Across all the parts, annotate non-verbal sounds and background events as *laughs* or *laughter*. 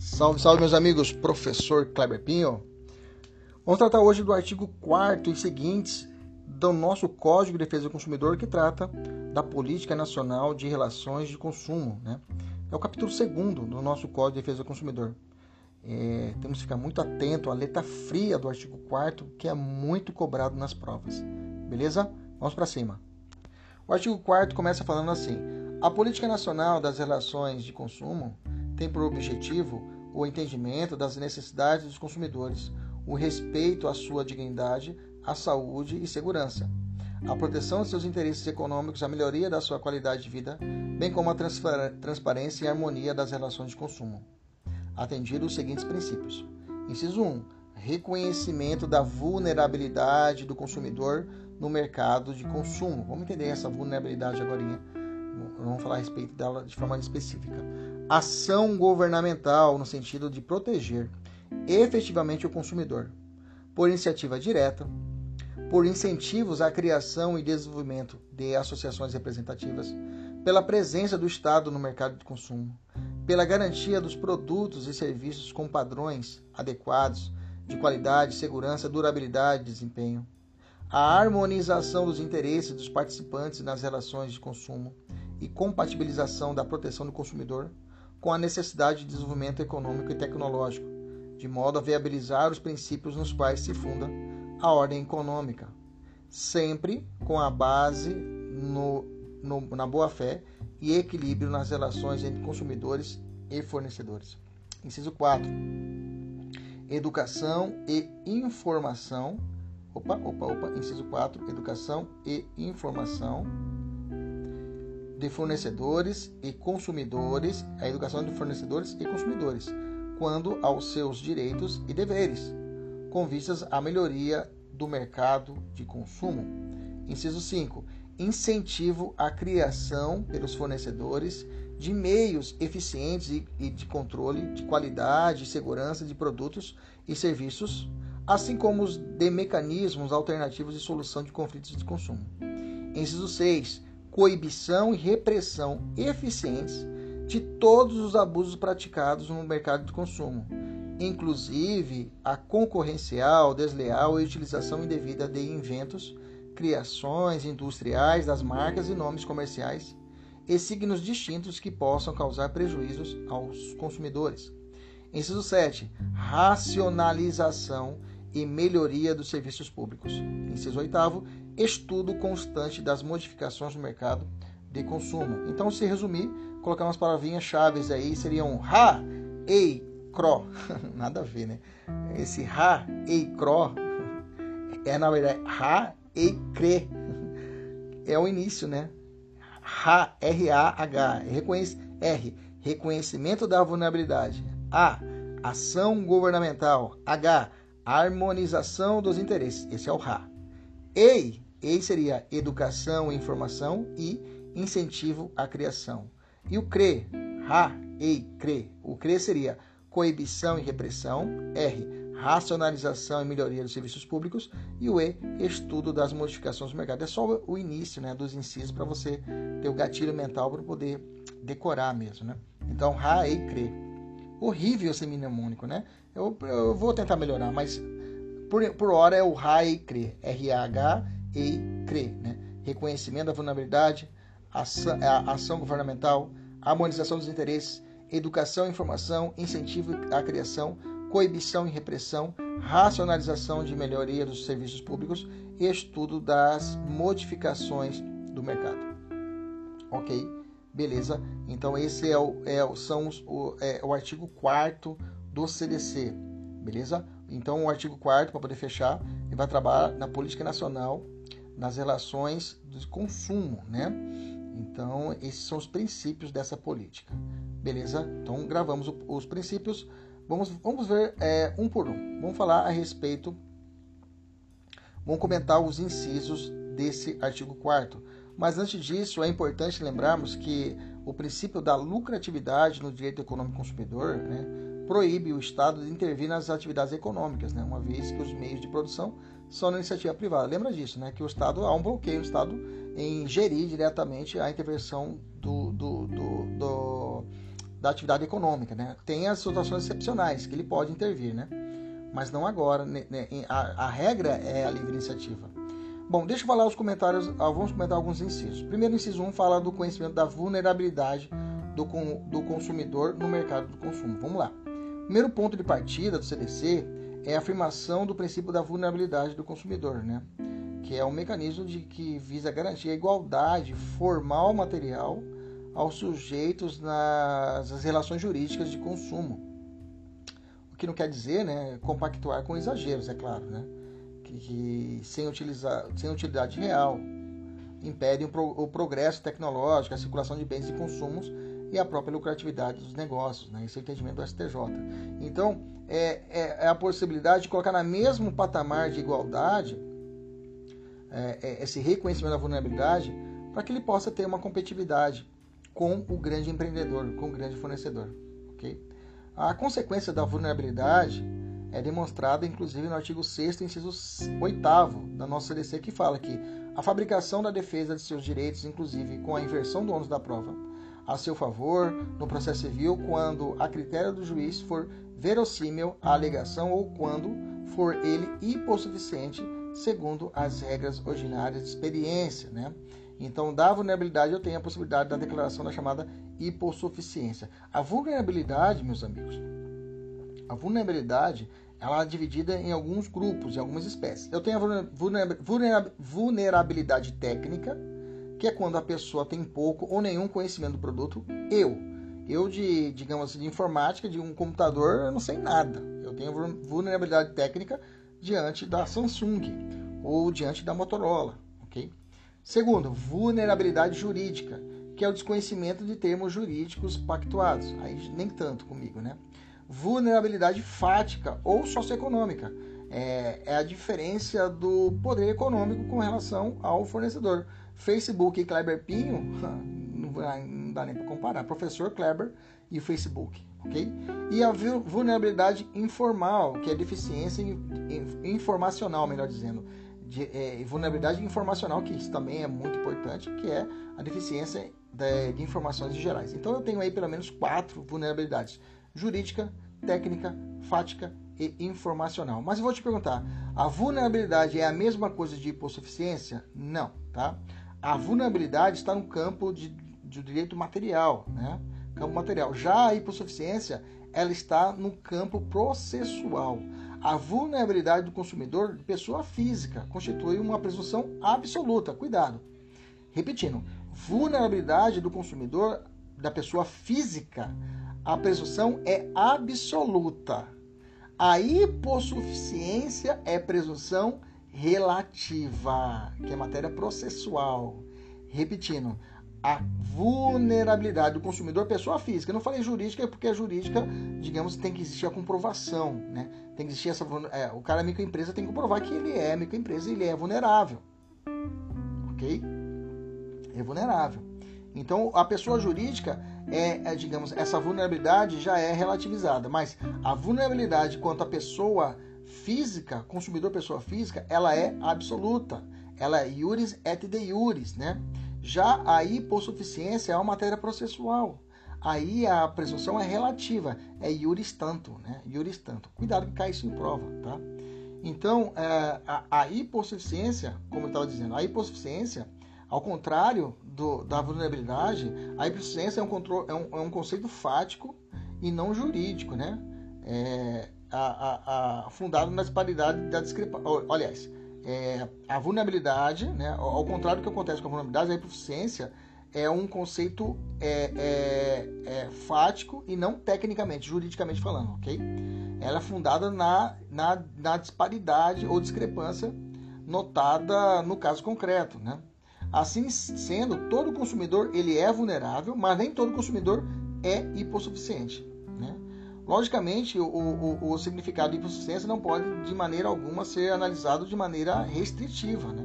Salve, salve, meus amigos. Professor Kleber Pinho. Vamos tratar hoje do artigo 4 e seguintes do nosso Código de Defesa do Consumidor, que trata da Política Nacional de Relações de Consumo. Né? É o capítulo 2 do nosso Código de Defesa do Consumidor. É, temos que ficar muito atento à letra fria do artigo 4 que é muito cobrado nas provas. Beleza? Vamos para cima. O artigo 4 começa falando assim: A Política Nacional das Relações de Consumo tem por objetivo o entendimento das necessidades dos consumidores, o respeito à sua dignidade, à saúde e segurança, a proteção de seus interesses econômicos, a melhoria da sua qualidade de vida, bem como a transparência e harmonia das relações de consumo. Atendido os seguintes princípios. Inciso 1. Reconhecimento da vulnerabilidade do consumidor no mercado de consumo. Vamos entender essa vulnerabilidade agora. Vamos falar a respeito dela de forma específica ação governamental no sentido de proteger efetivamente o consumidor, por iniciativa direta, por incentivos à criação e desenvolvimento de associações representativas, pela presença do Estado no mercado de consumo, pela garantia dos produtos e serviços com padrões adequados de qualidade, segurança, durabilidade e desempenho, a harmonização dos interesses dos participantes nas relações de consumo e compatibilização da proteção do consumidor com a necessidade de desenvolvimento econômico e tecnológico, de modo a viabilizar os princípios nos quais se funda a ordem econômica, sempre com a base no, no, na boa-fé e equilíbrio nas relações entre consumidores e fornecedores. Inciso 4. Educação e informação. Opa, opa, opa. Inciso 4. Educação e informação de fornecedores e consumidores, a educação de fornecedores e consumidores, quando aos seus direitos e deveres, com vistas à melhoria do mercado de consumo. Inciso 5. Incentivo à criação pelos fornecedores de meios eficientes e de controle de qualidade e segurança de produtos e serviços, assim como os de mecanismos alternativos de solução de conflitos de consumo. Inciso 6 coibição e repressão eficientes de todos os abusos praticados no mercado de consumo, inclusive a concorrencial, desleal e utilização indevida de inventos, criações industriais das marcas e nomes comerciais e signos distintos que possam causar prejuízos aos consumidores. Inciso 7. Racionalização e melhoria dos serviços públicos. Inciso 8 estudo constante das modificações no mercado de consumo. Então, se resumir, colocar umas palavrinhas chaves aí, seriam ha, ei, cro. *laughs* Nada a ver, né? Esse ha, ei, cro é, na verdade, ha, ei, cre. É o início, né? Ha, R-A-H, reconhece, R, reconhecimento da vulnerabilidade. A, ação governamental. H, harmonização dos interesses. Esse é o RA. EI, EI seria educação e informação e incentivo à criação. E o CRE, RA, EI, CRE. O CRE seria coibição e repressão. R, racionalização e melhoria dos serviços públicos. E o E, estudo das modificações do mercado. É só o início né, dos incisos para você ter o gatilho mental para poder decorar mesmo. Né? Então, RA, EI, CRE horrível esse mnemônico, né? Eu, eu vou tentar melhorar, mas por, por hora é o RAE-CRE, R-A-H-E-CRE, né? Reconhecimento da vulnerabilidade, ação, ação governamental, harmonização dos interesses, educação e informação, incentivo à criação, coibição e repressão, racionalização de melhoria dos serviços públicos e estudo das modificações do mercado. Ok? Beleza? Então esse é o, é, são os, o, é, o artigo 4 do CDC. Beleza? Então o artigo 4 para poder fechar, ele vai trabalhar na política nacional, nas relações de consumo, né? Então esses são os princípios dessa política. Beleza? Então gravamos os princípios. Vamos, vamos ver é, um por um. Vamos falar a respeito. Vamos comentar os incisos desse artigo 4 mas antes disso, é importante lembrarmos que o princípio da lucratividade no direito econômico consumidor né, proíbe o Estado de intervir nas atividades econômicas, né, uma vez que os meios de produção são na iniciativa privada. Lembra disso, né, que o Estado há um bloqueio, o Estado em gerir diretamente a intervenção do, do, do, do da atividade econômica, né? Tem as situações excepcionais que ele pode intervir, né? Mas não agora, né? né a, a regra é a livre iniciativa. Bom, deixa eu falar os comentários, vamos comentar alguns incisos. Primeiro inciso 1 fala do conhecimento da vulnerabilidade do, do consumidor no mercado do consumo. Vamos lá. Primeiro ponto de partida do CDC é a afirmação do princípio da vulnerabilidade do consumidor, né? que é um mecanismo de que visa garantir a igualdade formal material aos sujeitos nas relações jurídicas de consumo. O que não quer dizer, né, compactuar com exageros, é claro, né, que, que sem, utilizar, sem utilidade real impedem o, pro, o progresso tecnológico, a circulação de bens e consumos e a própria lucratividade dos negócios, né? Esse é o entendimento do STJ. Então, é, é, é a possibilidade de colocar no mesmo patamar de igualdade é, é, esse reconhecimento da vulnerabilidade para que ele possa ter uma competitividade com o grande empreendedor, com o grande fornecedor. Okay? A consequência da vulnerabilidade é demonstrada, inclusive, no artigo 6 inciso 8 da nossa CDC, que fala que a fabricação da defesa de seus direitos, inclusive com a inversão do ônus da prova, a seu favor no processo civil, quando a critério do juiz for verossímil a alegação ou quando for ele hipossuficiente segundo as regras ordinárias de experiência. Né? Então, da vulnerabilidade, eu tenho a possibilidade da declaração da chamada hipossuficiência. A vulnerabilidade, meus amigos, a vulnerabilidade ela é dividida em alguns grupos, em algumas espécies. Eu tenho a vulnerabilidade técnica, que é quando a pessoa tem pouco ou nenhum conhecimento do produto. Eu, eu de, digamos assim, de informática, de um computador, eu não sei nada. Eu tenho vulnerabilidade técnica diante da Samsung ou diante da Motorola, ok? Segundo, vulnerabilidade jurídica, que é o desconhecimento de termos jurídicos pactuados. Aí nem tanto comigo, né? Vulnerabilidade fática ou socioeconômica. É, é a diferença do poder econômico com relação ao fornecedor. Facebook e Kleber Pinho, *laughs* não dá nem para comparar. Professor Kleber e o Facebook ok? E a vulnerabilidade informal, que é deficiência informacional, melhor dizendo, de, é, vulnerabilidade informacional, que isso também é muito importante, que é a deficiência de, de informações gerais. Então eu tenho aí pelo menos quatro vulnerabilidades: jurídica, técnica, fática e informacional. Mas eu vou te perguntar, a vulnerabilidade é a mesma coisa de hipossuficiência? Não, tá? A vulnerabilidade está no campo de, de direito material, né? campo material. Já a hipossuficiência, ela está no campo processual. A vulnerabilidade do consumidor pessoa física constitui uma presunção absoluta. Cuidado. Repetindo, vulnerabilidade do consumidor da pessoa física, a presunção é absoluta. A hipossuficiência é presunção relativa, que é matéria processual. Repetindo, a vulnerabilidade do consumidor pessoa física. Eu não falei jurídica porque a jurídica, digamos, tem que existir a comprovação, né? Tem que existir essa é, o cara microempresa tem que comprovar que ele é microempresa e ele é vulnerável. OK? É vulnerável. Então, a pessoa jurídica é, é, digamos, essa vulnerabilidade já é relativizada, mas a vulnerabilidade quanto à pessoa física, consumidor pessoa física, ela é absoluta. Ela é iuris et de iuris, né? Já a hipossuficiência é uma matéria processual. Aí a presunção é relativa, é iuris tanto, né? Iuris tanto. Cuidado que cai isso em prova, tá? Então, é, a, a hipossuficiência, como eu estava dizendo, a hipossuficiência, ao contrário do, da vulnerabilidade, a hipossuficiência é um, controle, é, um, é um conceito fático e não jurídico, né? É, a, a, a, fundado na disparidade da discrepância. Aliás, é, a vulnerabilidade, né, ao contrário do que acontece com a vulnerabilidade, a hipossuficiência é um conceito é, é, é, fático e não tecnicamente, juridicamente falando, ok? Ela é fundada na, na, na disparidade ou discrepância notada no caso concreto, né? Assim sendo, todo consumidor ele é vulnerável, mas nem todo consumidor é hipossuficiente. Logicamente, o, o, o significado de hipossuficiência não pode, de maneira alguma, ser analisado de maneira restritiva, né?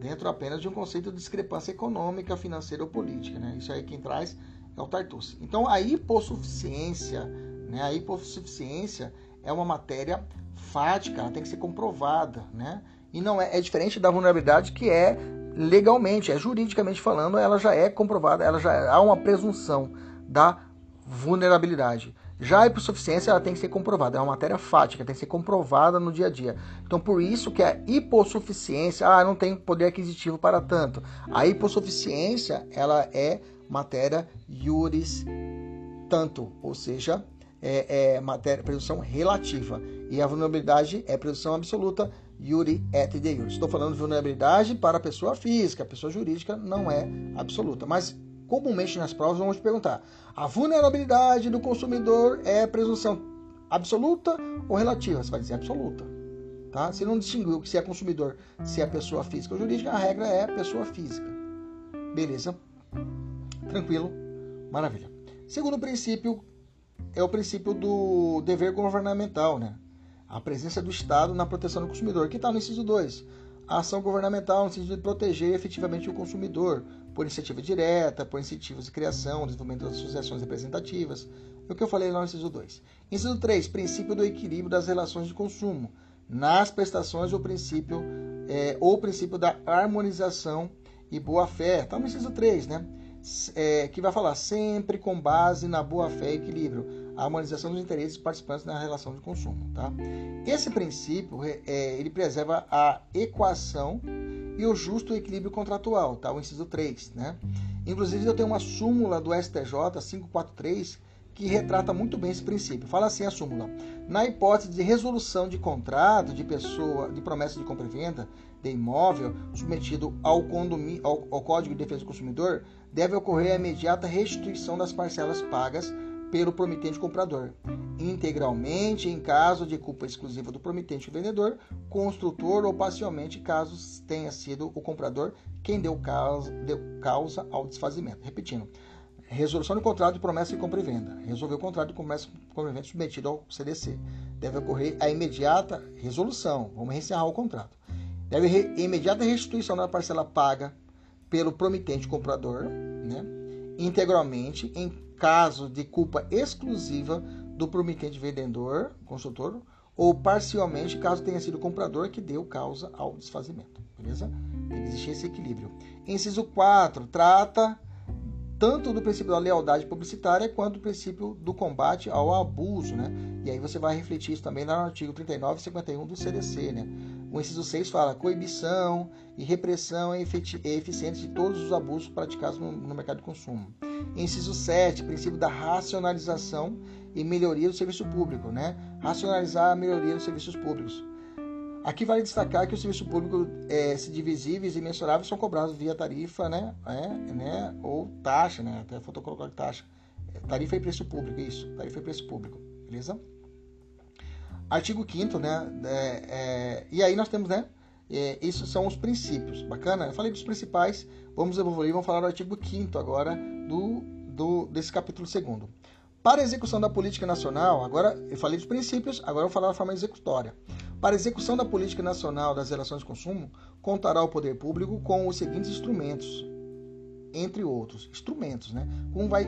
dentro apenas de um conceito de discrepância econômica, financeira ou política. Né? Isso aí quem traz é o Tartucci. Então, a hipossuficiência, né? a hipossuficiência é uma matéria fática, ela tem que ser comprovada, né? E não é, é diferente da vulnerabilidade que é legalmente, é juridicamente falando, ela já é comprovada, ela já há uma presunção da vulnerabilidade. Já a hipossuficiência ela tem que ser comprovada, é uma matéria fática, tem que ser comprovada no dia a dia. Então, por isso que a hipossuficiência, ah, não tem poder aquisitivo para tanto. A hipossuficiência, ela é matéria iuris tanto, ou seja, é, é matéria, presunção relativa. E a vulnerabilidade é presunção absoluta, iuri et de iure. Estou falando de vulnerabilidade para a pessoa física, a pessoa jurídica não é absoluta. Mas comumente nas provas vamos te perguntar: a vulnerabilidade do consumidor é presunção absoluta ou relativa? Você vai dizer absoluta. Tá? Se não distinguiu que se é consumidor, se é pessoa física ou jurídica, a regra é pessoa física. Beleza? Tranquilo? Maravilha. Segundo princípio é o princípio do dever governamental, né? A presença do Estado na proteção do consumidor, que está no inciso 2 a ação governamental no sentido de proteger efetivamente o consumidor, por iniciativa direta, por incentivos de criação, desenvolvimento das associações representativas. É o que eu falei lá no inciso 2. Inciso 3, princípio do equilíbrio das relações de consumo. Nas prestações, o princípio, é, ou princípio da harmonização e boa-fé. Está no inciso 3, né? É, que vai falar sempre com base na boa-fé e equilíbrio a harmonização dos interesses dos participantes na relação de consumo. Tá? Esse princípio é, ele preserva a equação e o justo equilíbrio contratual, tá? o inciso 3. Né? Inclusive, eu tenho uma súmula do STJ 543 que retrata muito bem esse princípio. Fala assim a súmula: na hipótese de resolução de contrato de pessoa, de promessa de compra e venda de imóvel submetido ao, condomínio, ao, ao Código de Defesa do Consumidor, deve ocorrer a imediata restituição das parcelas pagas pelo promitente comprador, integralmente em caso de culpa exclusiva do promitente vendedor, construtor ou parcialmente caso tenha sido o comprador quem deu causa, deu causa ao desfazimento. Repetindo, resolução do contrato de promessa de compra e venda. Resolver o contrato de promessa de compra e venda submetido ao CDC. Deve ocorrer a imediata resolução, vamos encerrar o contrato. Deve re, imediata restituição da parcela paga pelo promitente comprador, né? integralmente em caso de culpa exclusiva do promitente vendedor, consultor, ou parcialmente caso tenha sido o comprador que deu causa ao desfazimento. Beleza? Tem que existir esse equilíbrio. Inciso 4 trata tanto do princípio da lealdade publicitária quanto do princípio do combate ao abuso, né? E aí você vai refletir isso também no artigo 39 e 51 do CDC, né? O inciso 6 fala coibição e repressão é eficiente de todos os abusos praticados no, mercado de consumo. Inciso 7, princípio da racionalização e melhoria do serviço público, né? Racionalizar a melhoria dos serviços públicos. Aqui vale destacar que o serviço público, é, se divisíveis e mensuráveis, são cobrados via tarifa, né? É, né? Ou taxa, né? Até faltou colocar taxa. Tarifa e preço público, isso. Tarifa e preço público, beleza? Artigo 5 né? É, é, e aí nós temos, né? É, são os princípios. Bacana? Eu falei dos principais. Vamos evoluir, vamos falar do artigo 5 agora do, do, desse capítulo 2. Para a execução da política nacional, agora eu falei dos princípios, agora eu vou falar da forma executória. Para a execução da política nacional das relações de consumo, contará o poder público com os seguintes instrumentos, entre outros. Instrumentos, né? Como vai,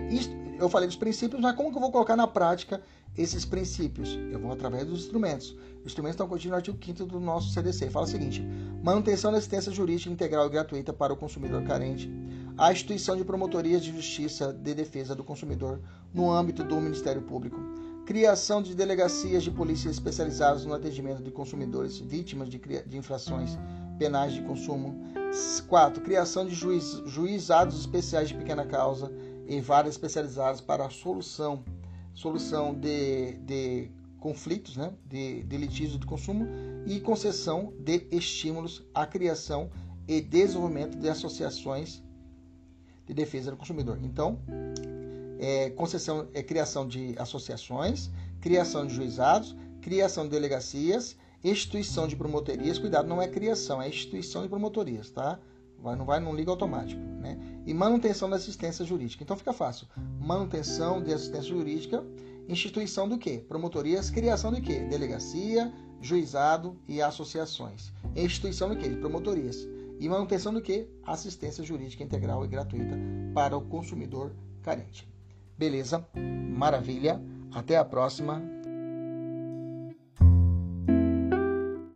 eu falei dos princípios, mas como que eu vou colocar na prática esses princípios? Eu vou através dos instrumentos. Os instrumentos estão contidos no artigo 5 do nosso CDC. Fala o seguinte: manutenção da assistência jurídica integral e gratuita para o consumidor carente, a instituição de promotorias de justiça de defesa do consumidor no âmbito do Ministério Público, criação de delegacias de polícia especializadas no atendimento de consumidores vítimas de, de infrações penais de consumo. 4. Criação de juiz, juizados especiais de pequena causa e varas especializadas para a solução, solução de, de conflitos, né, de, de litígios de consumo e concessão de estímulos à criação e desenvolvimento de associações de defesa do consumidor. Então, é, concessão, é criação de associações, criação de juizados, criação de delegacias, instituição de promotorias. Cuidado, não é criação, é instituição de promotorias, tá? Vai, não vai, não liga automático, né? E manutenção da assistência jurídica. Então fica fácil. Manutenção de assistência jurídica Instituição do quê? Promotorias, criação do quê? Delegacia, juizado e associações. Instituição do quê? De promotorias. E manutenção do quê? Assistência jurídica integral e gratuita para o consumidor carente. Beleza? Maravilha. Até a próxima.